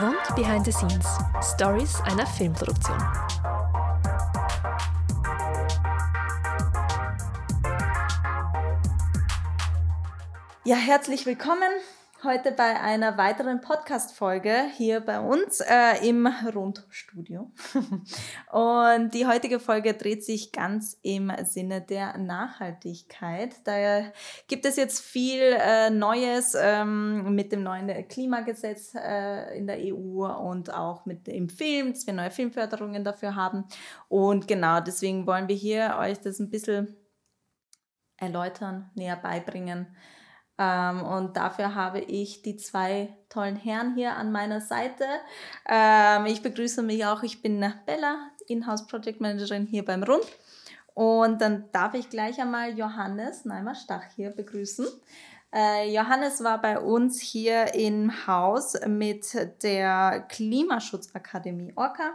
Rund Behind the Scenes. Stories einer Filmproduktion. Ja, herzlich willkommen heute bei einer weiteren Podcast-Folge hier bei uns äh, im Rundstudio. Und die heutige Folge dreht sich ganz im Sinne der Nachhaltigkeit. Da gibt es jetzt viel äh, Neues ähm, mit dem neuen Klimagesetz äh, in der EU und auch mit dem Film, dass wir neue Filmförderungen dafür haben. Und genau deswegen wollen wir hier euch das ein bisschen erläutern, näher beibringen ähm, und dafür habe ich die zwei tollen Herren hier an meiner Seite. Ähm, ich begrüße mich auch, ich bin Bella, Inhouse Project Managerin hier beim Rund. Und dann darf ich gleich einmal Johannes Neimer-Stach hier begrüßen. Äh, Johannes war bei uns hier im Haus mit der Klimaschutzakademie Orca.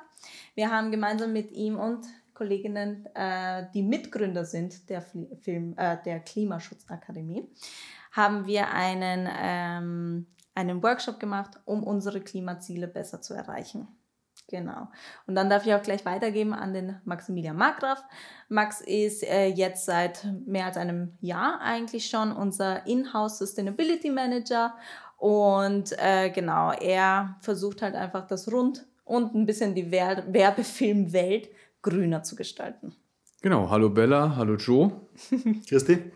Wir haben gemeinsam mit ihm und Kolleginnen, äh, die Mitgründer sind der, Film, äh, der Klimaschutzakademie, haben wir einen, ähm, einen Workshop gemacht, um unsere Klimaziele besser zu erreichen. Genau. Und dann darf ich auch gleich weitergeben an den Maximilian Markgraf. Max ist äh, jetzt seit mehr als einem Jahr eigentlich schon unser Inhouse Sustainability Manager. Und äh, genau, er versucht halt einfach das Rund und ein bisschen die Werbefilmwelt grüner zu gestalten. Genau, hallo Bella, hallo Joe. Christi.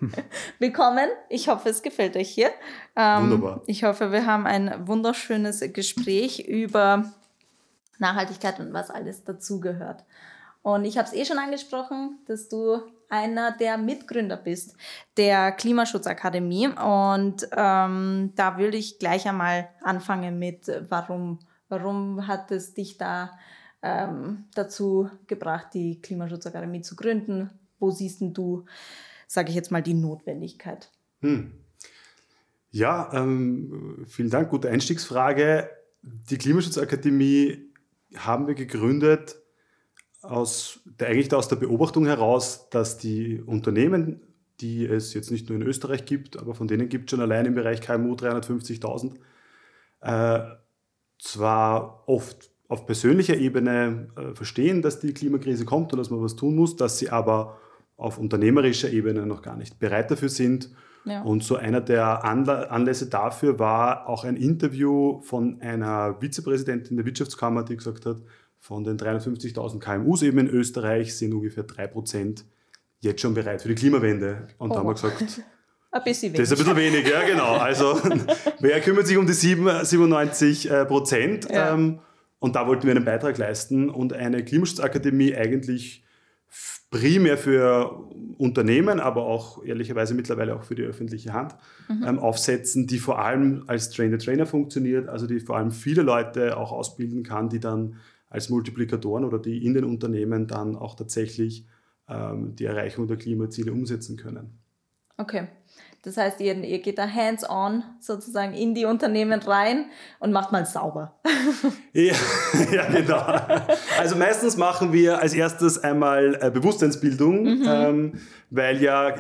Willkommen. Ich hoffe, es gefällt euch hier. Ähm, Wunderbar. Ich hoffe, wir haben ein wunderschönes Gespräch über Nachhaltigkeit und was alles dazugehört. Und ich habe es eh schon angesprochen, dass du einer der Mitgründer bist der Klimaschutzakademie. Und ähm, da würde ich gleich einmal anfangen mit, warum, warum hat es dich da ähm, dazu gebracht, die Klimaschutzakademie zu gründen? Wo siehst du, sage ich jetzt mal, die Notwendigkeit? Hm. Ja, ähm, vielen Dank, gute Einstiegsfrage. Die Klimaschutzakademie haben wir gegründet aus der, eigentlich aus der Beobachtung heraus, dass die Unternehmen, die es jetzt nicht nur in Österreich gibt, aber von denen gibt es schon allein im Bereich KMU 350.000, äh, zwar oft auf persönlicher Ebene äh, verstehen, dass die Klimakrise kommt und dass man was tun muss, dass sie aber auf unternehmerischer Ebene noch gar nicht bereit dafür sind. Ja. Und so einer der Anlässe dafür war auch ein Interview von einer Vizepräsidentin der Wirtschaftskammer, die gesagt hat, von den 350.000 KMUs eben in Österreich sind ungefähr 3% jetzt schon bereit für die Klimawende. Und oh. da haben wir oh. gesagt, ein bisschen wenig. Das ist ein bisschen wenig, ja genau. Also wer kümmert sich um die 97 Prozent? Ja. Ähm, und da wollten wir einen Beitrag leisten und eine Klimaschutzakademie eigentlich primär für Unternehmen, aber auch ehrlicherweise mittlerweile auch für die öffentliche Hand mhm. ähm, aufsetzen, die vor allem als Trainer-Trainer funktioniert, also die vor allem viele Leute auch ausbilden kann, die dann als Multiplikatoren oder die in den Unternehmen dann auch tatsächlich ähm, die Erreichung der Klimaziele umsetzen können. Okay. Das heißt, ihr, ihr geht da hands-on sozusagen in die Unternehmen rein und macht mal sauber. ja, ja, genau. Also meistens machen wir als erstes einmal äh, Bewusstseinsbildung, mhm. ähm, weil ja,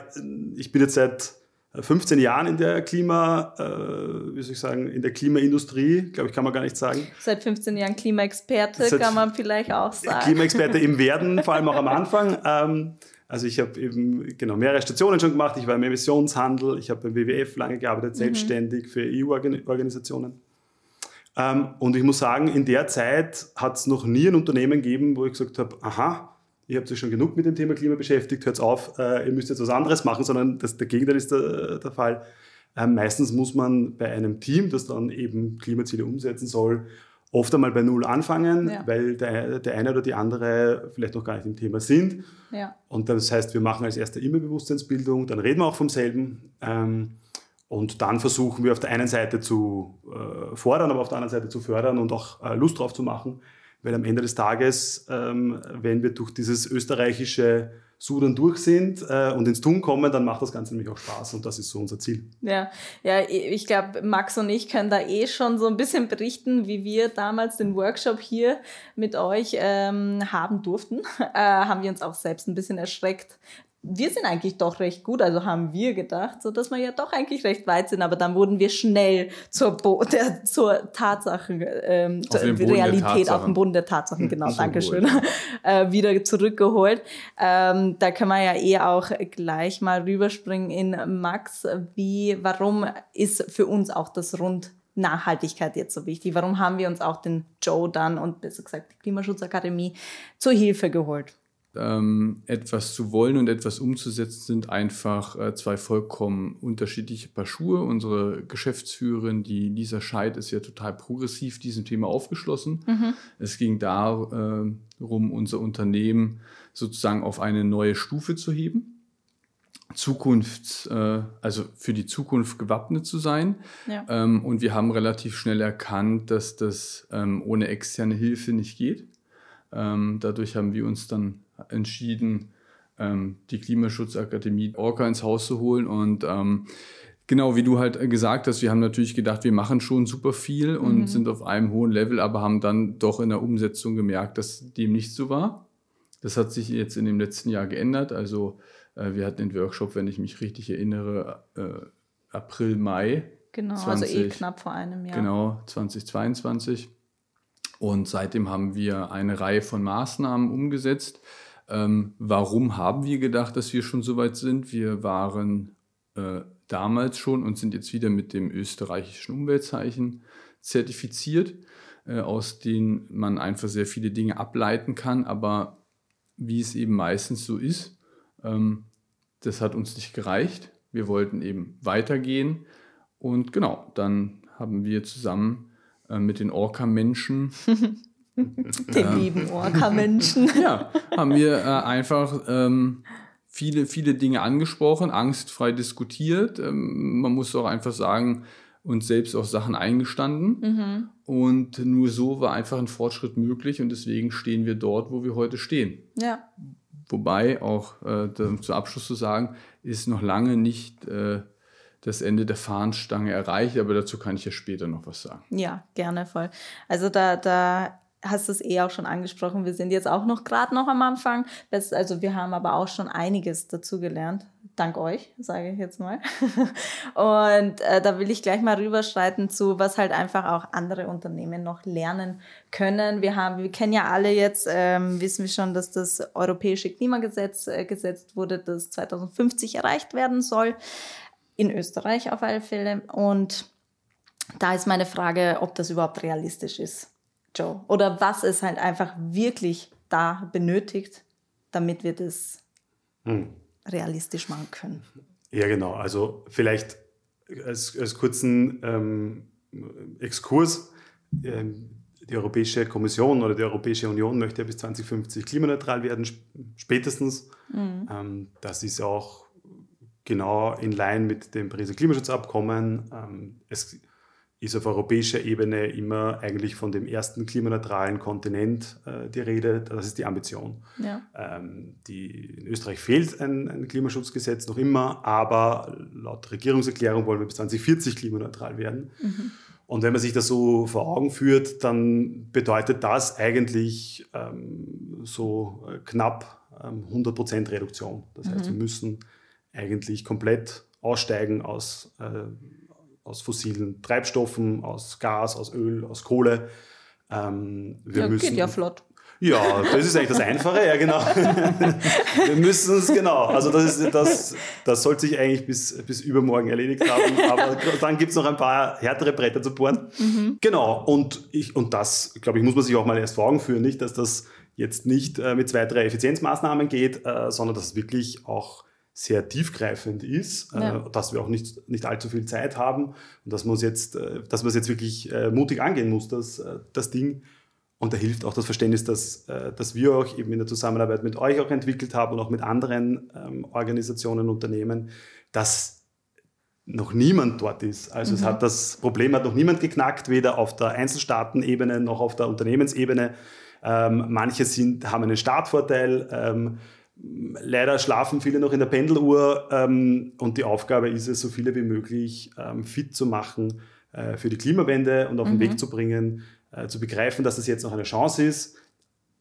ich bin jetzt seit 15 Jahren in der Klima, äh, wie soll ich sagen, in der Klimaindustrie, glaube ich, kann man gar nicht sagen. Seit 15 Jahren Klimaexperte, kann man vielleicht auch sagen. Klimaexperte im Werden, vor allem auch am Anfang. Ähm, also ich habe eben genau mehrere Stationen schon gemacht. Ich war im Emissionshandel, ich habe beim WWF lange gearbeitet, mhm. selbstständig für EU-Organisationen. Ähm, und ich muss sagen, in der Zeit hat es noch nie ein Unternehmen gegeben, wo ich gesagt habe, aha, ihr habt euch schon genug mit dem Thema Klima beschäftigt, hört auf, äh, ihr müsst jetzt was anderes machen, sondern das, der Gegenteil ist der, der Fall. Ähm, meistens muss man bei einem Team, das dann eben Klimaziele umsetzen soll, oft einmal bei Null anfangen, ja. weil der, der eine oder die andere vielleicht noch gar nicht im Thema sind. Ja. Und das heißt, wir machen als erste immer Bewusstseinsbildung, dann reden wir auch vom selben. Ähm, und dann versuchen wir auf der einen Seite zu äh, fordern, aber auf der anderen Seite zu fördern und auch äh, Lust drauf zu machen. Weil am Ende des Tages, ähm, wenn wir durch dieses österreichische Sudern durch sind äh, und ins Tun kommen, dann macht das Ganze nämlich auch Spaß und das ist so unser Ziel. Ja, ja ich glaube, Max und ich können da eh schon so ein bisschen berichten, wie wir damals den Workshop hier mit euch ähm, haben durften. Äh, haben wir uns auch selbst ein bisschen erschreckt, wir sind eigentlich doch recht gut, also haben wir gedacht, so dass wir ja doch eigentlich recht weit sind, aber dann wurden wir schnell zur, Bo der, zur Tatsache, ähm, zur Realität auf dem Boden der Tatsachen, genau, danke schön, äh, wieder zurückgeholt. Ähm, da können wir ja eh auch gleich mal rüberspringen in Max, wie, warum ist für uns auch das Rund Nachhaltigkeit jetzt so wichtig? Warum haben wir uns auch den Joe dann und besser gesagt die Klimaschutzakademie zur Hilfe geholt? Ähm, etwas zu wollen und etwas umzusetzen, sind einfach äh, zwei vollkommen unterschiedliche Paar Schuhe. Unsere Geschäftsführerin, die Lisa Scheid, ist ja total progressiv diesem Thema aufgeschlossen. Mhm. Es ging darum, unser Unternehmen sozusagen auf eine neue Stufe zu heben. Zukunft, äh, also für die Zukunft gewappnet zu sein. Ja. Ähm, und wir haben relativ schnell erkannt, dass das ähm, ohne externe Hilfe nicht geht. Ähm, dadurch haben wir uns dann entschieden, ähm, die Klimaschutzakademie Orca ins Haus zu holen. Und ähm, genau wie du halt gesagt hast, wir haben natürlich gedacht, wir machen schon super viel und mhm. sind auf einem hohen Level, aber haben dann doch in der Umsetzung gemerkt, dass dem nicht so war. Das hat sich jetzt in dem letzten Jahr geändert. Also äh, wir hatten den Workshop, wenn ich mich richtig erinnere, äh, April, Mai. Genau, 20, also eh knapp vor einem Jahr. Genau, 2022. Und seitdem haben wir eine Reihe von Maßnahmen umgesetzt. Ähm, warum haben wir gedacht, dass wir schon so weit sind? Wir waren äh, damals schon und sind jetzt wieder mit dem österreichischen Umweltzeichen zertifiziert, äh, aus denen man einfach sehr viele Dinge ableiten kann. Aber wie es eben meistens so ist, ähm, das hat uns nicht gereicht. Wir wollten eben weitergehen. Und genau, dann haben wir zusammen äh, mit den Orca-Menschen. den lieben Orca-Menschen. ja, haben wir äh, einfach ähm, viele, viele Dinge angesprochen, angstfrei diskutiert. Ähm, man muss auch einfach sagen, uns selbst auch Sachen eingestanden. Mhm. Und nur so war einfach ein Fortschritt möglich und deswegen stehen wir dort, wo wir heute stehen. Ja. Wobei auch äh, zum Abschluss zu sagen, ist noch lange nicht äh, das Ende der Fahnenstange erreicht, aber dazu kann ich ja später noch was sagen. Ja, gerne voll. Also da, da hast es eh auch schon angesprochen. Wir sind jetzt auch noch gerade noch am Anfang. Das, also wir haben aber auch schon einiges dazu gelernt. Dank euch, sage ich jetzt mal. Und äh, da will ich gleich mal rüberschreiten zu, was halt einfach auch andere Unternehmen noch lernen können. Wir haben, wir kennen ja alle jetzt, ähm, wissen wir schon, dass das europäische Klimagesetz äh, gesetzt wurde, das 2050 erreicht werden soll in Österreich auf alle Fälle. Und da ist meine Frage, ob das überhaupt realistisch ist, Joe. Oder was es halt einfach wirklich da benötigt, damit wir das hm. realistisch machen können. Ja, genau. Also vielleicht als, als kurzen ähm, Exkurs. Ähm, die Europäische Kommission oder die Europäische Union möchte ja bis 2050 klimaneutral werden, spätestens. Mhm. Ähm, das ist auch genau in Line mit dem Pariser Klimaschutzabkommen. Ähm, es ist auf europäischer Ebene immer eigentlich von dem ersten klimaneutralen Kontinent äh, die Rede. Das ist die Ambition. Ja. Ähm, die, in Österreich fehlt ein, ein, Klimaschutzgesetz noch immer, aber laut Regierungserklärung wollen wir bis 2040 klimaneutral werden. Mhm. Und wenn man sich das so vor Augen führt, dann bedeutet das eigentlich ähm, so äh, knapp ähm, 100% Reduktion. Das heißt, mhm. wir müssen eigentlich komplett aussteigen aus, äh, aus fossilen Treibstoffen, aus Gas, aus Öl, aus Kohle. Ähm, wir ja, müssen, geht ja flott. Ja, das ist eigentlich das Einfache, ja genau. wir müssen es, genau, also das, ist, das, das sollte sich eigentlich bis, bis übermorgen erledigt haben, aber dann gibt es noch ein paar härtere Bretter zu bohren. Mhm. Genau, und, ich, und das, glaube ich, muss man sich auch mal erst vor Augen führen, nicht, dass das jetzt nicht äh, mit zwei, drei Effizienzmaßnahmen geht, äh, sondern dass es wirklich auch sehr tiefgreifend ist, äh, ja. äh, dass wir auch nicht, nicht allzu viel Zeit haben und dass man es jetzt, äh, dass man es jetzt wirklich äh, mutig angehen muss, das, äh, das Ding. Und da hilft auch das Verständnis, dass, äh, dass wir auch eben in der Zusammenarbeit mit euch auch entwickelt haben und auch mit anderen ähm, Organisationen, Unternehmen, dass noch niemand dort ist. Also mhm. es hat das Problem hat noch niemand geknackt, weder auf der Einzelstaatenebene noch auf der Unternehmensebene. Ähm, manche sind, haben einen Startvorteil. Ähm, Leider schlafen viele noch in der Pendeluhr ähm, und die Aufgabe ist es, so viele wie möglich ähm, fit zu machen äh, für die Klimawende und auf mhm. den Weg zu bringen, äh, zu begreifen, dass das jetzt noch eine Chance ist,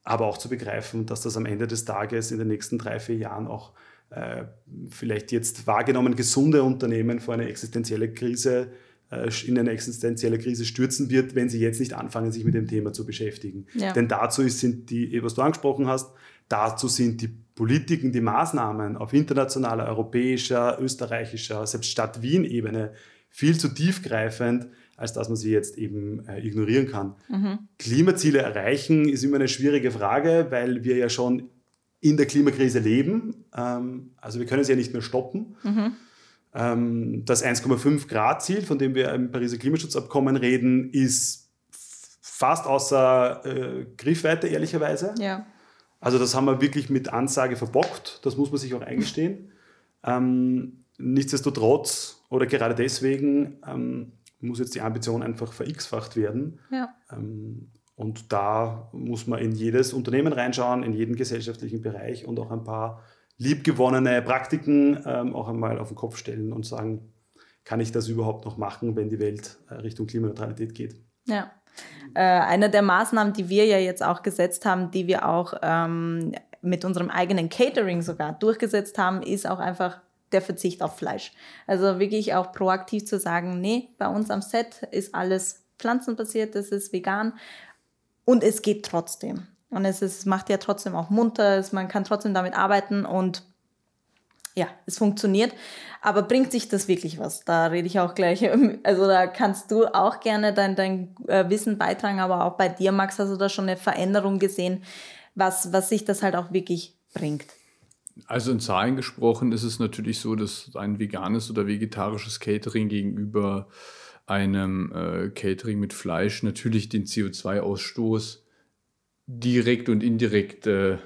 aber auch zu begreifen, dass das am Ende des Tages in den nächsten drei, vier Jahren auch äh, vielleicht jetzt wahrgenommen gesunde Unternehmen vor eine existenzielle Krise äh, in eine existenzielle Krise stürzen wird, wenn sie jetzt nicht anfangen, sich mit dem Thema zu beschäftigen. Ja. Denn dazu ist, sind die, was du angesprochen hast, dazu sind die Politiken, die Maßnahmen auf internationaler, europäischer, österreichischer, selbst Stadt Wien-Ebene viel zu tiefgreifend, als dass man sie jetzt eben äh, ignorieren kann. Mhm. Klimaziele erreichen ist immer eine schwierige Frage, weil wir ja schon in der Klimakrise leben. Ähm, also wir können sie ja nicht mehr stoppen. Mhm. Ähm, das 1,5 Grad Ziel, von dem wir im Pariser Klimaschutzabkommen reden, ist fast außer äh, Griffweite, ehrlicherweise. Ja. Also das haben wir wirklich mit Ansage verbockt, das muss man sich auch eingestehen. Ähm, nichtsdestotrotz oder gerade deswegen ähm, muss jetzt die Ambition einfach verX-facht werden. Ja. Ähm, und da muss man in jedes Unternehmen reinschauen, in jeden gesellschaftlichen Bereich und auch ein paar liebgewonnene Praktiken ähm, auch einmal auf den Kopf stellen und sagen, kann ich das überhaupt noch machen, wenn die Welt äh, Richtung Klimaneutralität geht? Ja. Äh, eine der Maßnahmen, die wir ja jetzt auch gesetzt haben, die wir auch ähm, mit unserem eigenen Catering sogar durchgesetzt haben, ist auch einfach der Verzicht auf Fleisch. Also wirklich auch proaktiv zu sagen, nee, bei uns am Set ist alles pflanzenbasiert, das ist vegan und es geht trotzdem. Und es ist, macht ja trotzdem auch munter, es, man kann trotzdem damit arbeiten und ja, es funktioniert. Aber bringt sich das wirklich was? Da rede ich auch gleich. Also da kannst du auch gerne dein, dein äh, Wissen beitragen, aber auch bei dir, Max, hast du da schon eine Veränderung gesehen, was, was sich das halt auch wirklich bringt? Also in Zahlen gesprochen ist es natürlich so, dass ein veganes oder vegetarisches Catering gegenüber einem äh, Catering mit Fleisch natürlich den CO2-Ausstoß direkt und indirekt äh,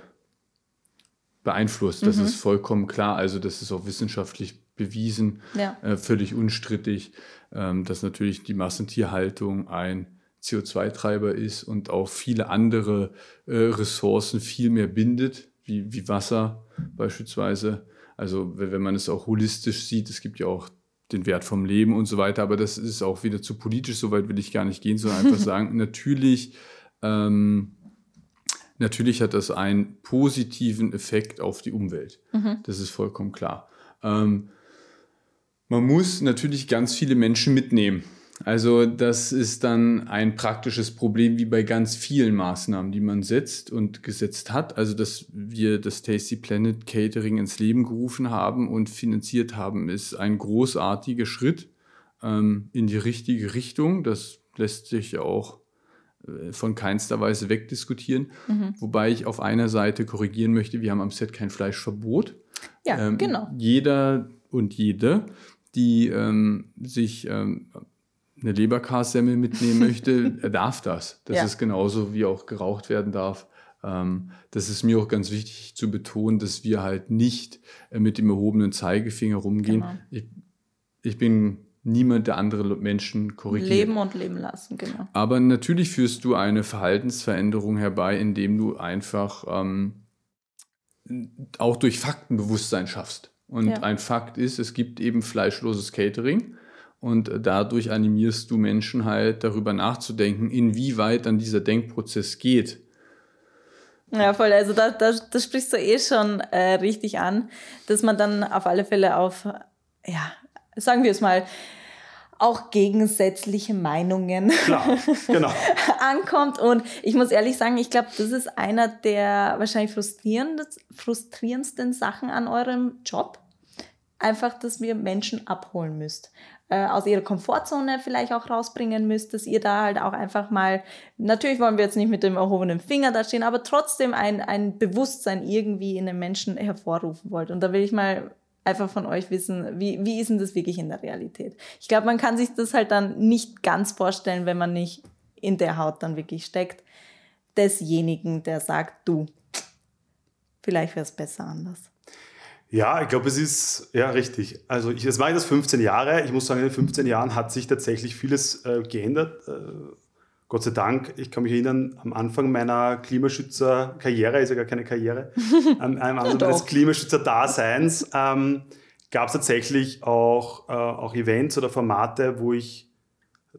beeinflusst. Das mhm. ist vollkommen klar. Also das ist auch wissenschaftlich bewiesen, ja. äh, völlig unstrittig, ähm, dass natürlich die Massentierhaltung ein CO2-Treiber ist und auch viele andere äh, Ressourcen viel mehr bindet, wie, wie Wasser beispielsweise. Also wenn man es auch holistisch sieht, es gibt ja auch den Wert vom Leben und so weiter, aber das ist auch wieder zu politisch, soweit will ich gar nicht gehen, sondern einfach sagen, natürlich ähm, Natürlich hat das einen positiven Effekt auf die Umwelt. Mhm. Das ist vollkommen klar. Ähm, man muss natürlich ganz viele Menschen mitnehmen. Also das ist dann ein praktisches Problem wie bei ganz vielen Maßnahmen, die man setzt und gesetzt hat. Also dass wir das Tasty Planet Catering ins Leben gerufen haben und finanziert haben, ist ein großartiger Schritt ähm, in die richtige Richtung. Das lässt sich auch von keinster Weise wegdiskutieren. Mhm. Wobei ich auf einer Seite korrigieren möchte, wir haben am Set kein Fleischverbot. Ja, ähm, genau. Jeder und jede, die ähm, sich ähm, eine Leberkassemmel mitnehmen möchte, er darf das. Das ja. ist genauso, wie auch geraucht werden darf. Ähm, das ist mir auch ganz wichtig zu betonen, dass wir halt nicht äh, mit dem erhobenen Zeigefinger rumgehen. Genau. Ich, ich bin niemand der andere Menschen korrigiert. Leben und leben lassen, genau. Aber natürlich führst du eine Verhaltensveränderung herbei, indem du einfach ähm, auch durch Faktenbewusstsein schaffst. Und ja. ein Fakt ist, es gibt eben fleischloses Catering. Und dadurch animierst du Menschen halt darüber nachzudenken, inwieweit dann dieser Denkprozess geht. Ja, voll. Also da, da, das sprichst du eh schon äh, richtig an, dass man dann auf alle Fälle auf ja, sagen wir es mal, auch gegensätzliche Meinungen Klar, genau. ankommt. Und ich muss ehrlich sagen, ich glaube, das ist einer der wahrscheinlich frustrierendsten Sachen an eurem Job. Einfach, dass wir Menschen abholen müsst. Äh, aus ihrer Komfortzone vielleicht auch rausbringen müsst, dass ihr da halt auch einfach mal, natürlich wollen wir jetzt nicht mit dem erhobenen Finger da stehen, aber trotzdem ein, ein Bewusstsein irgendwie in den Menschen hervorrufen wollt. Und da will ich mal einfach von euch wissen, wie, wie ist denn das wirklich in der Realität? Ich glaube, man kann sich das halt dann nicht ganz vorstellen, wenn man nicht in der Haut dann wirklich steckt, desjenigen, der sagt, du, vielleicht wäre es besser anders. Ja, ich glaube, es ist ja richtig. Also ich, jetzt mache ich das 15 Jahre. Ich muss sagen, in den 15 Jahren hat sich tatsächlich vieles äh, geändert. Äh, Gott sei Dank, ich kann mich erinnern, am Anfang meiner Klimaschützer-Karriere, ist ja gar keine Karriere, am, am Anfang meines Klimaschützer-Daseins ähm, gab es tatsächlich auch, äh, auch Events oder Formate, wo ich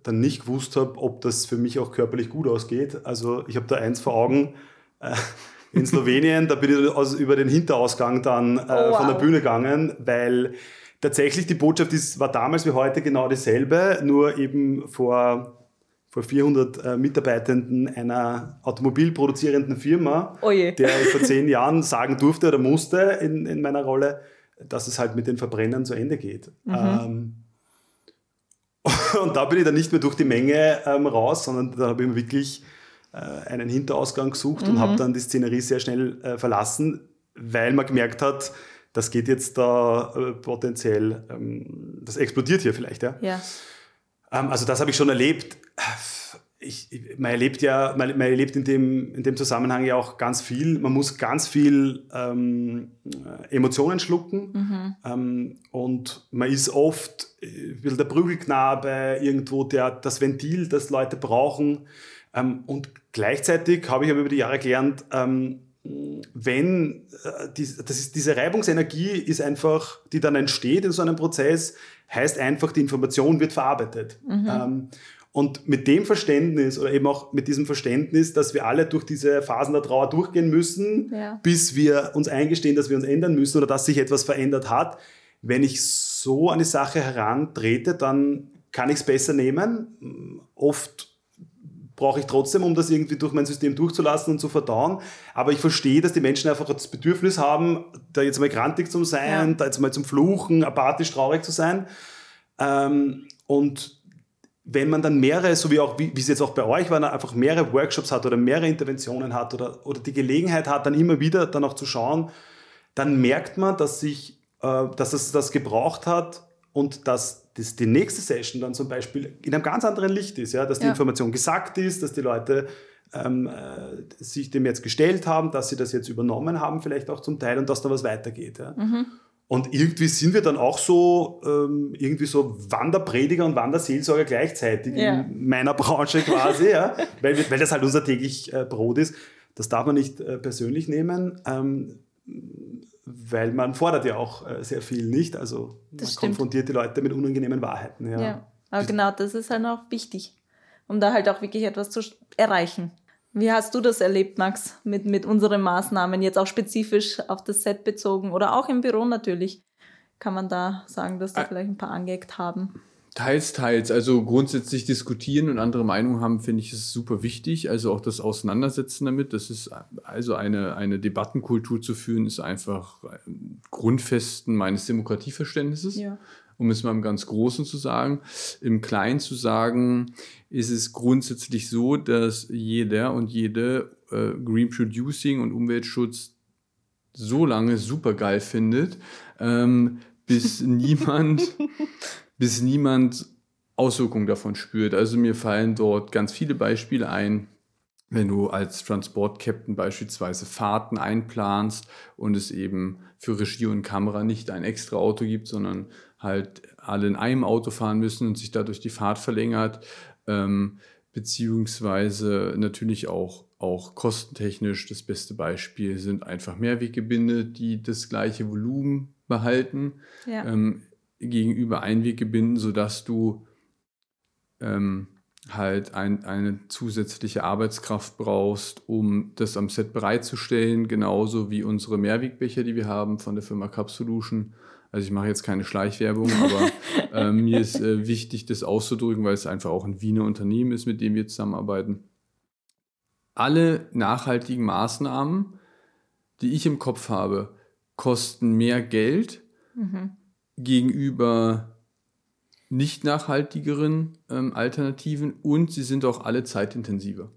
dann nicht gewusst habe, ob das für mich auch körperlich gut ausgeht. Also ich habe da eins vor Augen, äh, in Slowenien. Da bin ich aus, über den Hinterausgang dann äh, oh, wow. von der Bühne gegangen, weil tatsächlich die Botschaft ist, war damals wie heute genau dieselbe, nur eben vor vor 400 äh, Mitarbeitenden einer automobilproduzierenden Firma, oh der ich vor zehn Jahren sagen durfte oder musste in, in meiner Rolle, dass es halt mit den Verbrennern zu Ende geht. Mhm. Ähm, und da bin ich dann nicht mehr durch die Menge ähm, raus, sondern da habe ich mir wirklich äh, einen Hinterausgang gesucht mhm. und habe dann die Szenerie sehr schnell äh, verlassen, weil man gemerkt hat, das geht jetzt da äh, potenziell, ähm, das explodiert hier vielleicht. Ja. ja. Ähm, also das habe ich schon erlebt. Ich, man erlebt ja, man, man, erlebt in dem, in dem Zusammenhang ja auch ganz viel. Man muss ganz viel ähm, Emotionen schlucken mhm. ähm, und man ist oft äh, der Prügelknabe irgendwo, der das Ventil, das Leute brauchen. Ähm, und gleichzeitig habe ich aber über die Jahre gelernt, ähm, wenn äh, die, das ist, diese Reibungsenergie ist einfach, die dann entsteht in so einem Prozess, heißt einfach, die Information wird verarbeitet. Mhm. Ähm, und mit dem Verständnis oder eben auch mit diesem Verständnis, dass wir alle durch diese Phasen der Trauer durchgehen müssen, ja. bis wir uns eingestehen, dass wir uns ändern müssen oder dass sich etwas verändert hat. Wenn ich so an die Sache herantrete, dann kann ich es besser nehmen. Oft brauche ich trotzdem, um das irgendwie durch mein System durchzulassen und zu verdauen. Aber ich verstehe, dass die Menschen einfach das Bedürfnis haben, da jetzt mal grantig zu sein, ja. da jetzt mal zum Fluchen, apathisch traurig zu sein. Ähm, und wenn man dann mehrere, so wie auch, wie, es jetzt auch bei euch war, einfach mehrere Workshops hat oder mehrere Interventionen hat oder, oder die Gelegenheit hat, dann immer wieder dann auch zu schauen, dann merkt man, dass sich, äh, dass es das gebraucht hat und dass dass die nächste Session dann zum Beispiel in einem ganz anderen Licht ist, ja, dass die ja. Information gesagt ist, dass die Leute ähm, äh, sich dem jetzt gestellt haben, dass sie das jetzt übernommen haben, vielleicht auch zum Teil und dass da was weitergeht. Ja. Mhm. Und irgendwie sind wir dann auch so, ähm, irgendwie so Wanderprediger und Wanderseelsorger gleichzeitig ja. in meiner Branche quasi, ja, weil, weil das halt unser täglich äh, Brot ist. Das darf man nicht äh, persönlich nehmen. Ähm, weil man fordert ja auch äh, sehr viel nicht. Also das man stimmt. konfrontiert die Leute mit unangenehmen Wahrheiten. Ja. ja, aber genau das ist halt auch wichtig, um da halt auch wirklich etwas zu erreichen. Wie hast du das erlebt, Max, mit, mit unseren Maßnahmen, jetzt auch spezifisch auf das Set bezogen oder auch im Büro natürlich? Kann man da sagen, dass da vielleicht ein paar angeeckt haben? Teils, teils. Also grundsätzlich diskutieren und andere Meinungen haben, finde ich, ist super wichtig. Also auch das Auseinandersetzen damit. Das ist also eine, eine Debattenkultur zu führen, ist einfach Grundfesten meines Demokratieverständnisses. Ja. Um es mal im ganz Großen zu sagen. Im Kleinen zu sagen, ist es grundsätzlich so, dass jeder und jede äh, Green Producing und Umweltschutz so lange super geil findet, ähm, bis niemand bis niemand Auswirkungen davon spürt. Also mir fallen dort ganz viele Beispiele ein, wenn du als Transport-Captain beispielsweise Fahrten einplanst und es eben für Regie und Kamera nicht ein extra Auto gibt, sondern halt alle in einem Auto fahren müssen und sich dadurch die Fahrt verlängert, ähm, beziehungsweise natürlich auch, auch kostentechnisch das beste Beispiel sind einfach Mehrweggebinde, die das gleiche Volumen behalten. Ja. Ähm, gegenüber Einweggebinden, sodass du ähm, halt ein, eine zusätzliche Arbeitskraft brauchst, um das am Set bereitzustellen, genauso wie unsere Mehrwegbecher, die wir haben von der Firma Cup Solution. Also ich mache jetzt keine Schleichwerbung, aber äh, mir ist äh, wichtig, das auszudrücken, weil es einfach auch ein Wiener Unternehmen ist, mit dem wir zusammenarbeiten. Alle nachhaltigen Maßnahmen, die ich im Kopf habe, kosten mehr Geld, mhm gegenüber nicht nachhaltigeren ähm, Alternativen und sie sind auch alle zeitintensiver.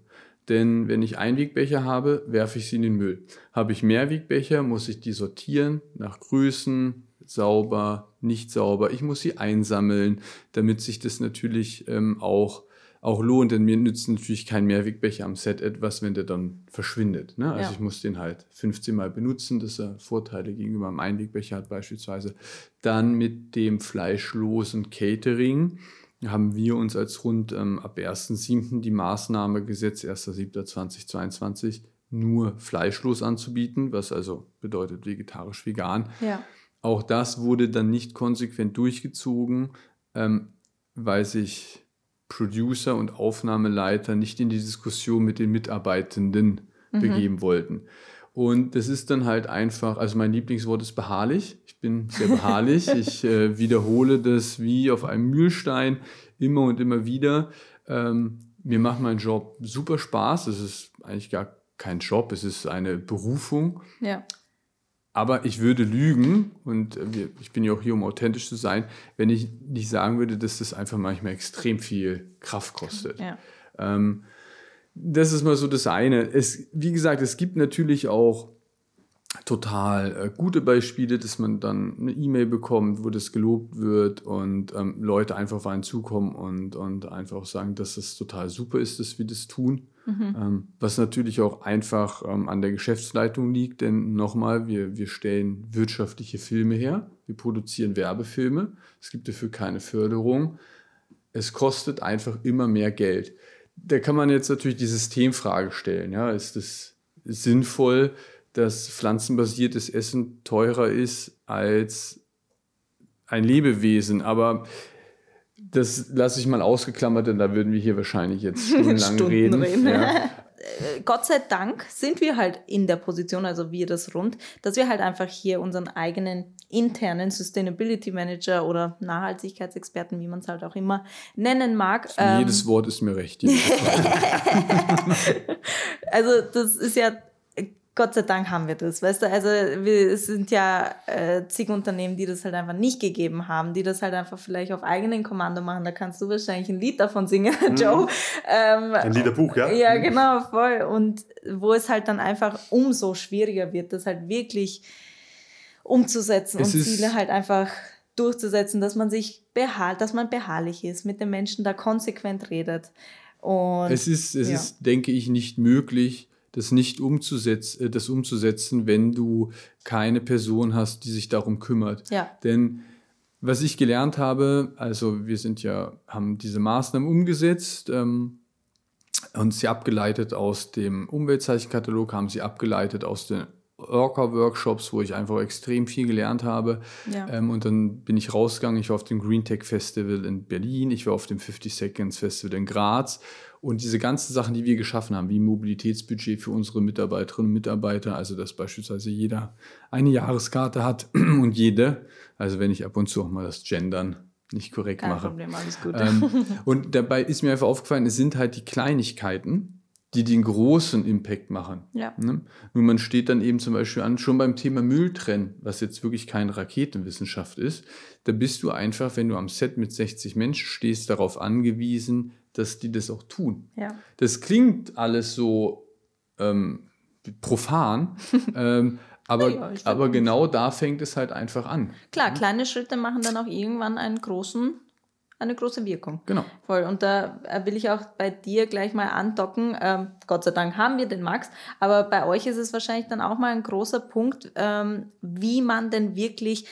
Denn wenn ich Einwegbecher habe, werfe ich sie in den Müll. Habe ich Mehrwegbecher, muss ich die sortieren nach Größen, sauber, nicht sauber. Ich muss sie einsammeln, damit sich das natürlich ähm, auch auch lohnt, denn mir nützt natürlich kein Mehrwegbecher am Set etwas, wenn der dann verschwindet. Ne? Also ja. ich muss den halt 15 Mal benutzen, dass er Vorteile gegenüber einem Einwegbecher hat beispielsweise. Dann mit dem fleischlosen Catering haben wir uns als rund ähm, ab 1.7. die Maßnahme gesetzt, 1.7.2022, nur fleischlos anzubieten, was also bedeutet vegetarisch-vegan. Ja. Auch das wurde dann nicht konsequent durchgezogen, ähm, weil sich Producer und Aufnahmeleiter nicht in die Diskussion mit den Mitarbeitenden mhm. begeben wollten. Und das ist dann halt einfach, also mein Lieblingswort ist beharrlich. Ich bin sehr beharrlich. ich äh, wiederhole das wie auf einem Mühlstein immer und immer wieder. Ähm, mir macht mein Job super Spaß. Es ist eigentlich gar kein Job, es ist eine Berufung. Ja. Aber ich würde lügen, und ich bin ja auch hier, um authentisch zu sein, wenn ich nicht sagen würde, dass das einfach manchmal extrem viel Kraft kostet. Ja. Ähm, das ist mal so das eine. Es, wie gesagt, es gibt natürlich auch total äh, gute Beispiele, dass man dann eine E-Mail bekommt, wo das gelobt wird und ähm, Leute einfach auf einen zukommen und, und einfach sagen, dass es total super ist, dass wir das tun. Mhm. Ähm, was natürlich auch einfach ähm, an der Geschäftsleitung liegt, denn nochmal, wir, wir stellen wirtschaftliche Filme her, wir produzieren Werbefilme, es gibt dafür keine Förderung. Es kostet einfach immer mehr Geld. Da kann man jetzt natürlich die Systemfrage stellen. Ja? Ist es sinnvoll, dass pflanzenbasiertes Essen teurer ist als ein Lebewesen? Aber das lasse ich mal ausgeklammert, denn da würden wir hier wahrscheinlich jetzt stundenlang Stunden reden. reden. Ja. Gott sei Dank sind wir halt in der Position, also wir das Rund, dass wir halt einfach hier unseren eigenen internen Sustainability Manager oder Nachhaltigkeitsexperten, wie man es halt auch immer nennen mag. Ähm, jedes Wort ist mir recht. also das ist ja Gott sei Dank haben wir das, weißt du? Also wir, es sind ja äh, zig Unternehmen, die das halt einfach nicht gegeben haben, die das halt einfach vielleicht auf eigenen Kommando machen. Da kannst du wahrscheinlich ein Lied davon singen, mhm. Joe. Ähm, ein Liederbuch, ja? Ja, genau, voll. Und wo es halt dann einfach umso schwieriger wird, das halt wirklich umzusetzen es und Ziele halt einfach durchzusetzen, dass man sich beharrt, dass man beharrlich ist, mit den Menschen da konsequent redet. Und, es ist, es ja. ist, denke ich, nicht möglich, das nicht umzusetzen, äh, das umzusetzen, wenn du keine Person hast, die sich darum kümmert. Ja. Denn was ich gelernt habe, also wir sind ja, haben diese Maßnahmen umgesetzt ähm, und sie abgeleitet aus dem Umweltzeichenkatalog, haben sie abgeleitet aus den Orca-Workshops, wo ich einfach extrem viel gelernt habe. Ja. Ähm, und dann bin ich rausgegangen. Ich war auf dem Green Tech Festival in Berlin, ich war auf dem 50 Seconds Festival in Graz und diese ganzen Sachen, die wir geschaffen haben, wie Mobilitätsbudget für unsere Mitarbeiterinnen und Mitarbeiter, also dass beispielsweise jeder eine Jahreskarte hat und jede, also wenn ich ab und zu auch mal das Gendern nicht korrekt Kein mache. Problem, alles gut. Ähm, und dabei ist mir einfach aufgefallen, es sind halt die Kleinigkeiten, die den großen Impact machen. Ja. Ne? Nur man steht dann eben zum Beispiel an, schon beim Thema Mülltrennen, was jetzt wirklich keine Raketenwissenschaft ist, da bist du einfach, wenn du am Set mit 60 Menschen stehst, darauf angewiesen, dass die das auch tun. Ja. Das klingt alles so ähm, profan, ähm, aber, ja, aber genau da fängt es halt einfach an. Klar, kleine Schritte machen dann auch irgendwann einen großen, eine große Wirkung. Genau. Voll. Und da äh, will ich auch bei dir gleich mal andocken. Ähm, Gott sei Dank haben wir den Max, aber bei euch ist es wahrscheinlich dann auch mal ein großer Punkt, ähm, wie man denn wirklich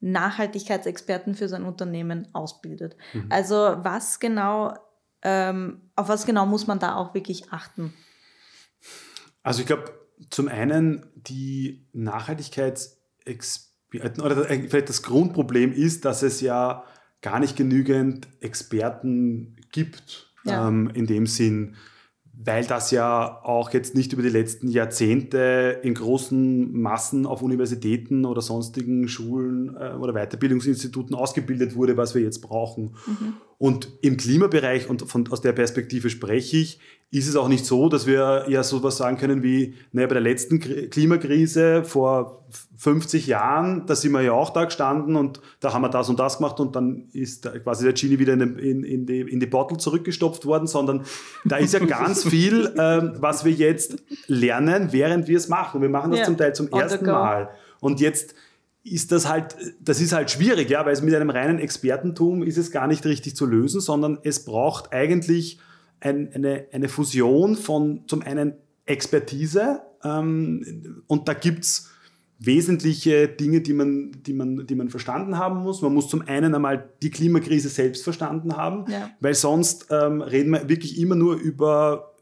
Nachhaltigkeitsexperten für sein Unternehmen ausbildet. Mhm. Also was genau ähm, auf was genau muss man da auch wirklich achten? Also ich glaube, zum einen die Nachhaltigkeitsexperten oder vielleicht das Grundproblem ist, dass es ja gar nicht genügend Experten gibt. Ja. Ähm, in dem Sinn, weil das ja auch jetzt nicht über die letzten Jahrzehnte in großen Massen auf Universitäten oder sonstigen Schulen äh, oder Weiterbildungsinstituten ausgebildet wurde, was wir jetzt brauchen. Mhm. Und im Klimabereich, und von, aus der Perspektive spreche ich, ist es auch nicht so, dass wir ja sowas sagen können wie, naja, bei der letzten Klimakrise vor 50 Jahren, da sind wir ja auch da gestanden und da haben wir das und das gemacht und dann ist quasi der Genie wieder in, in, in, die, in die Bottle zurückgestopft worden, sondern da ist ja ganz viel, ähm, was wir jetzt lernen, während wir es machen. Wir machen das ja. zum Teil zum ersten Mal. Und jetzt ist das halt, das ist halt schwierig, ja, weil es mit einem reinen Expertentum ist es gar nicht richtig zu lösen, sondern es braucht eigentlich ein, eine, eine Fusion von zum einen Expertise ähm, und da gibt's wesentliche Dinge, die man, die, man, die man verstanden haben muss. Man muss zum einen einmal die Klimakrise selbst verstanden haben, ja. weil sonst ähm, reden wir wirklich immer nur über,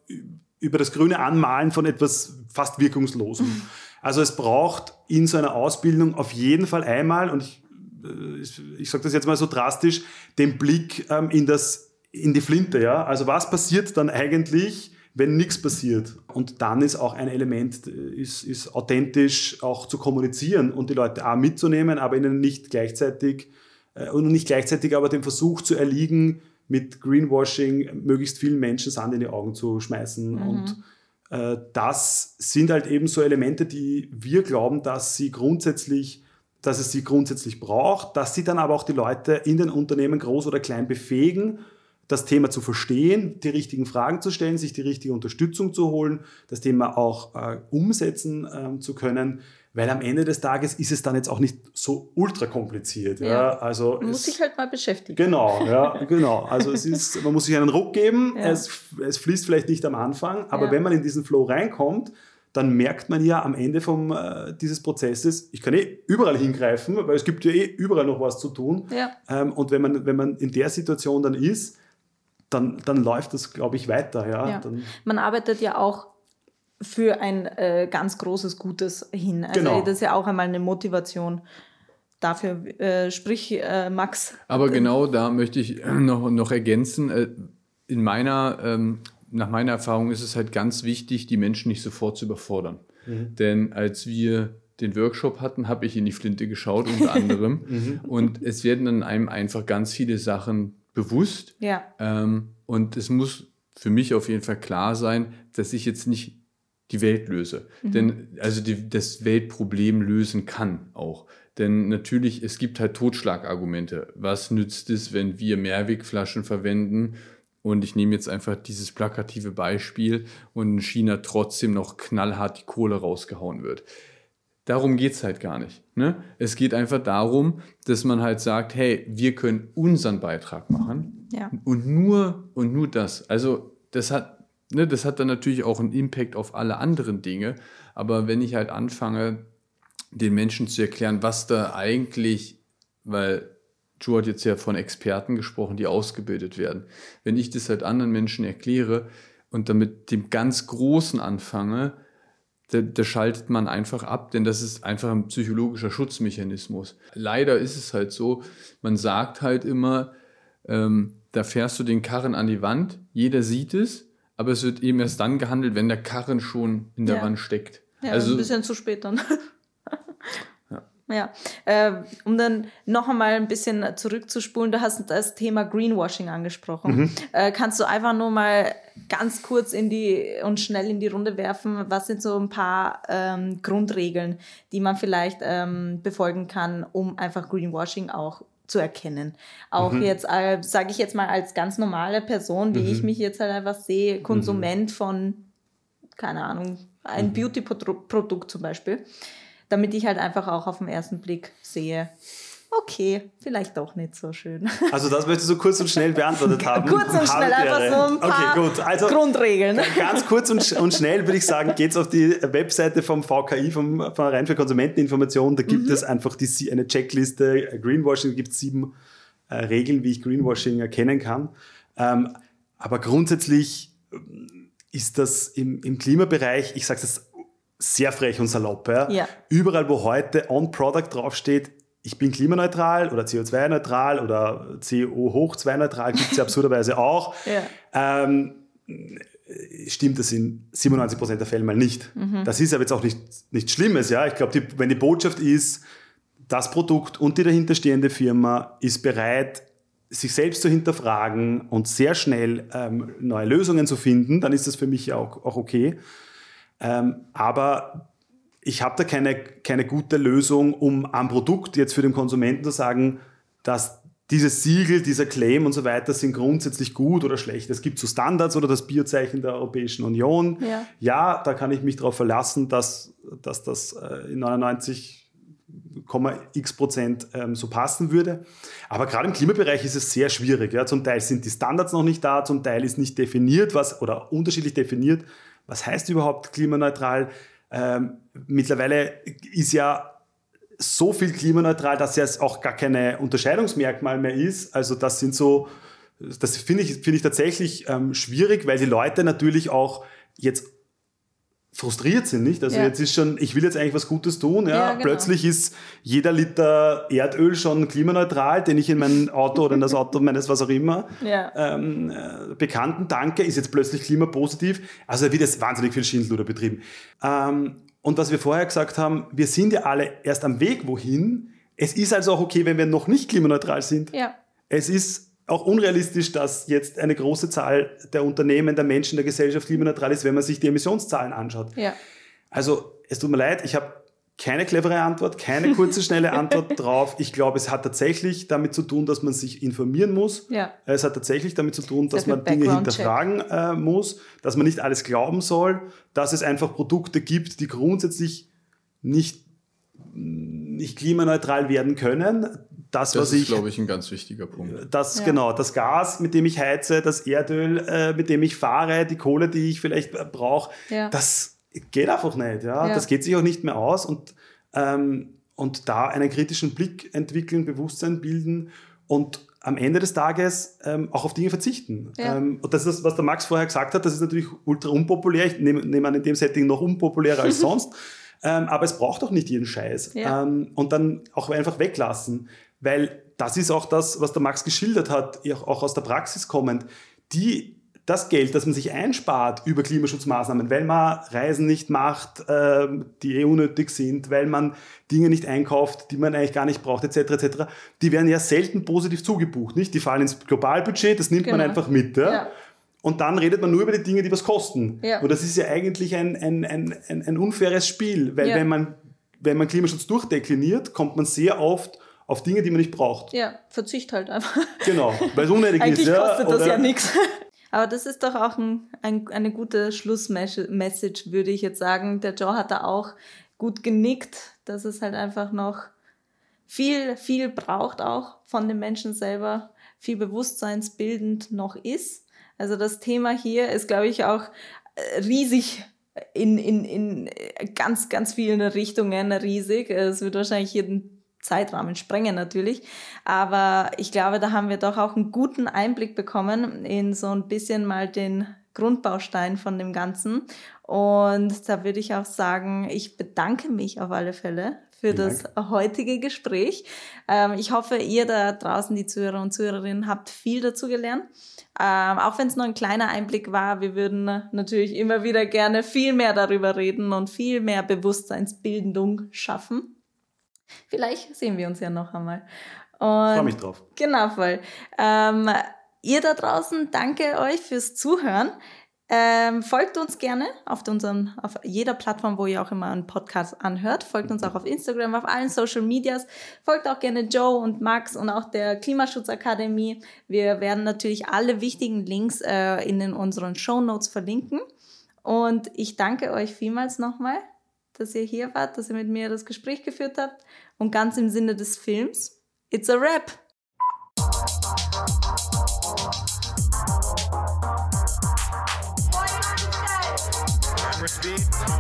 über das grüne Anmalen von etwas fast Wirkungslosem. Mhm. Also es braucht in so einer Ausbildung auf jeden Fall einmal, und ich, äh, ich, sage das jetzt mal so drastisch, den Blick ähm, in, das, in die Flinte. Ja? Also was passiert dann eigentlich, wenn nichts passiert. Und dann ist auch ein Element, ist, ist authentisch auch zu kommunizieren und die Leute auch mitzunehmen, aber ihnen nicht gleichzeitig äh, und nicht gleichzeitig aber dem Versuch zu erliegen, mit Greenwashing möglichst vielen Menschen Sand in die Augen zu schmeißen. Mhm. Und äh, das sind halt eben so Elemente, die wir glauben, dass sie grundsätzlich dass es sie grundsätzlich braucht, dass sie dann aber auch die Leute in den Unternehmen groß oder klein befähigen, das Thema zu verstehen, die richtigen Fragen zu stellen, sich die richtige Unterstützung zu holen, das Thema auch äh, umsetzen äh, zu können, weil am Ende des Tages ist es dann jetzt auch nicht so ultra kompliziert. Ja. ja. Also man muss sich halt mal beschäftigen. Genau, ja, genau. Also es ist, man muss sich einen Ruck geben, ja. es, es fließt vielleicht nicht am Anfang, aber ja. wenn man in diesen Flow reinkommt, dann merkt man ja am Ende vom, äh, dieses Prozesses, ich kann eh überall hingreifen, weil es gibt ja eh überall noch was zu tun. Ja. Ähm, und wenn man, wenn man in der Situation dann ist, dann, dann läuft das, glaube ich, weiter. Ja? ja. man arbeitet ja auch für ein äh, ganz großes Gutes hin. Also genau. das ist ja auch einmal eine Motivation dafür. Äh, sprich, äh, Max. Aber genau da möchte ich noch, noch ergänzen. Äh, in meiner ähm, nach meiner Erfahrung ist es halt ganz wichtig, die Menschen nicht sofort zu überfordern. Mhm. Denn als wir den Workshop hatten, habe ich in die Flinte geschaut, unter anderem. mhm. Und es werden dann einem einfach ganz viele Sachen bewusst. Ja. Ähm, und es muss für mich auf jeden Fall klar sein, dass ich jetzt nicht die Welt löse. Mhm. Denn also die, das Weltproblem lösen kann auch. Denn natürlich, es gibt halt Totschlagargumente. Was nützt es, wenn wir Mehrwegflaschen verwenden und ich nehme jetzt einfach dieses plakative Beispiel und in China trotzdem noch knallhart die Kohle rausgehauen wird. Darum geht's halt gar nicht. Ne? Es geht einfach darum, dass man halt sagt, hey, wir können unseren Beitrag machen ja. und nur und nur das. Also das hat, ne, das hat dann natürlich auch einen Impact auf alle anderen Dinge. Aber wenn ich halt anfange, den Menschen zu erklären, was da eigentlich, weil Joe hat jetzt ja von Experten gesprochen, die ausgebildet werden. Wenn ich das halt anderen Menschen erkläre und damit dem ganz Großen anfange, da, schaltet man einfach ab, denn das ist einfach ein psychologischer Schutzmechanismus. Leider ist es halt so, man sagt halt immer, ähm, da fährst du den Karren an die Wand, jeder sieht es, aber es wird eben erst dann gehandelt, wenn der Karren schon in der ja. Wand steckt. Ja, also, ein bisschen zu spät dann. Ja, äh, um dann noch einmal ein bisschen zurückzuspulen, du hast das Thema Greenwashing angesprochen. Mhm. Äh, kannst du einfach nur mal ganz kurz in die und schnell in die Runde werfen, was sind so ein paar ähm, Grundregeln, die man vielleicht ähm, befolgen kann, um einfach Greenwashing auch zu erkennen. Auch mhm. jetzt, äh, sage ich jetzt mal als ganz normale Person, wie mhm. ich mich jetzt halt einfach sehe, Konsument mhm. von, keine Ahnung, ein mhm. Beauty-Produkt zum Beispiel damit ich halt einfach auch auf den ersten Blick sehe, okay, vielleicht doch nicht so schön. Also das möchtest du kurz und schnell beantwortet haben. kurz und schnell, einfach so ein paar okay, gut. Also, Grundregeln. Ganz kurz und, und schnell würde ich sagen, geht es auf die Webseite vom VKI, vom Verein für Konsumenteninformation. Da gibt mhm. es einfach die, eine Checkliste Greenwashing, da gibt es sieben äh, Regeln, wie ich Greenwashing erkennen kann. Ähm, aber grundsätzlich ähm, ist das im, im Klimabereich, ich sage es sehr frech und salopp. Ja? ja. Überall, wo heute On-Product draufsteht, ich bin klimaneutral oder CO2-neutral oder CO-hoch-2-neutral, gibt es ja absurderweise auch, ja. ähm, stimmt das in 97% der Fälle mal nicht. Mhm. Das ist aber jetzt auch nicht, nichts Schlimmes. Ja? Ich glaube, wenn die Botschaft ist, das Produkt und die dahinterstehende Firma ist bereit, sich selbst zu hinterfragen und sehr schnell ähm, neue Lösungen zu finden, dann ist das für mich auch, auch okay. Ähm, aber ich habe da keine, keine gute Lösung, um am Produkt jetzt für den Konsumenten zu sagen, dass dieses Siegel, dieser Claim und so weiter sind grundsätzlich gut oder schlecht. Es gibt so Standards oder das Biozeichen der Europäischen Union. Ja, ja da kann ich mich darauf verlassen, dass, dass das äh, in 99 x Prozent ähm, so passen würde. Aber gerade im Klimabereich ist es sehr schwierig. Ja. Zum Teil sind die Standards noch nicht da, zum Teil ist nicht definiert, was oder unterschiedlich definiert, was heißt überhaupt klimaneutral? Ähm, mittlerweile ist ja so viel klimaneutral, dass ja auch gar keine Unterscheidungsmerkmal mehr ist. Also das sind so, das finde ich, finde ich tatsächlich ähm, schwierig, weil die Leute natürlich auch jetzt frustriert sind, nicht? Also Ja. jetzt ist schon, ich will jetzt eigentlich was Gutes tun, ja. Ja, genau. Plötzlich ist jeder Liter Erdöl schon klimaneutral, den ich in mein Auto oder in das Auto meines was auch immer Ja. ähm, äh, Bekannten danke, ist jetzt plötzlich klimapositiv. Also da wird jetzt wahnsinnig viel Schindluder betrieben. Ähm, und was wir vorher gesagt haben, wir sind ja alle erst am Weg wohin. Es ist also auch okay, wenn wir noch nicht klimaneutral sind. Ja. Es ist auch unrealistisch, dass jetzt eine große Zahl der Unternehmen, der Menschen, der Gesellschaft klimaneutral ist, wenn man sich die Emissionszahlen anschaut. Ja. Also es tut mir leid, ich habe keine clevere Antwort, keine kurze, schnelle Antwort drauf. Ich glaube, es hat tatsächlich damit zu tun, dass man sich informieren muss. Ja. Es hat tatsächlich damit zu tun, dass man Dinge hinterfragen äh, muss, dass man nicht alles glauben soll, dass es einfach Produkte gibt, die grundsätzlich nicht, nicht klimaneutral werden können. Das, Das was ist, ich glaube ich, ein ganz wichtiger Punkt. das Ja. genau, das Gas, mit dem ich heize, das Erdöl, äh, mit dem ich fahre, die Kohle, die ich vielleicht äh, brauche, Ja. das geht einfach nicht. Ja? Ja. Das geht sich auch nicht mehr aus und, ähm, und da einen kritischen Blick entwickeln, Bewusstsein bilden und am Ende des Tages ähm, auch auf Dinge verzichten. Ja. Ähm, und das ist das, was der Max vorher gesagt hat, das ist natürlich ultra unpopulär. Ich nehme nehme an, in dem Setting noch unpopulärer als sonst. Ähm, aber es braucht auch nicht jeden Scheiß. Ja. Ähm, und dann auch einfach weglassen. Weil das ist auch das, was der Max geschildert hat, auch aus der Praxis kommend. Die, das Geld, das man sich einspart über Klimaschutzmaßnahmen, weil man Reisen nicht macht, ähm, die eh unnötig sind, weil man Dinge nicht einkauft, die man eigentlich gar nicht braucht, etc., etc., die werden ja selten positiv zugebucht. Nicht? Die fallen ins Globalbudget, das nimmt man Genau. einfach mit. Ja? Ja. Und dann redet man nur über die Dinge, die was kosten. Ja. Und das ist ja eigentlich ein, ein, ein, ein, ein unfaires Spiel, weil Ja. wenn, man, wenn man Klimaschutz durchdekliniert, kommt man sehr oft auf Dinge, die man nicht braucht. Ja, Verzicht halt einfach. Genau, weil es unnötig Eigentlich ist. Ja, kostet das oder- ja nichts. Aber das ist doch auch ein, ein, eine gute Schlussmessage, würde ich jetzt sagen. Der Joe hat da auch gut genickt, dass es halt einfach noch viel, viel braucht auch von den Menschen selber, viel bewusstseinsbildend noch ist. Also das Thema hier ist, glaube ich, auch äh, riesig in, in, in ganz, ganz vielen Richtungen riesig. Es wird wahrscheinlich jeden Zeitrahmen sprengen natürlich. Aber ich glaube, da haben wir doch auch einen guten Einblick bekommen in so ein bisschen mal den Grundbaustein von dem Ganzen. Und da würde ich auch sagen, ich bedanke mich auf alle Fälle für das heutige Gespräch. Ähm, ich hoffe, ihr da draußen, die Zuhörer und Zuhörerinnen, habt viel dazu gelernt. Ähm, auch wenn es nur ein kleiner Einblick war, wir würden natürlich immer wieder gerne viel mehr darüber reden und viel mehr Bewusstseinsbildung schaffen. Vielleicht sehen wir uns ja noch einmal. Ich freue Und mich drauf. Genau, voll. Ähm, ihr da draußen, danke euch fürs Zuhören. Ähm, folgt uns gerne auf, unseren, auf jeder Plattform, wo ihr auch immer einen Podcast anhört. Folgt uns auch auf Instagram, auf allen Social Medias. Folgt auch gerne Joe und Max und auch der Klimaschutzakademie. Wir werden natürlich alle wichtigen Links äh, in unseren Show Notes verlinken. Und ich danke euch vielmals nochmal, dass ihr hier wart, dass ihr mit mir das Gespräch geführt habt. Und ganz im Sinne des Films, it's a wrap! Camera speed.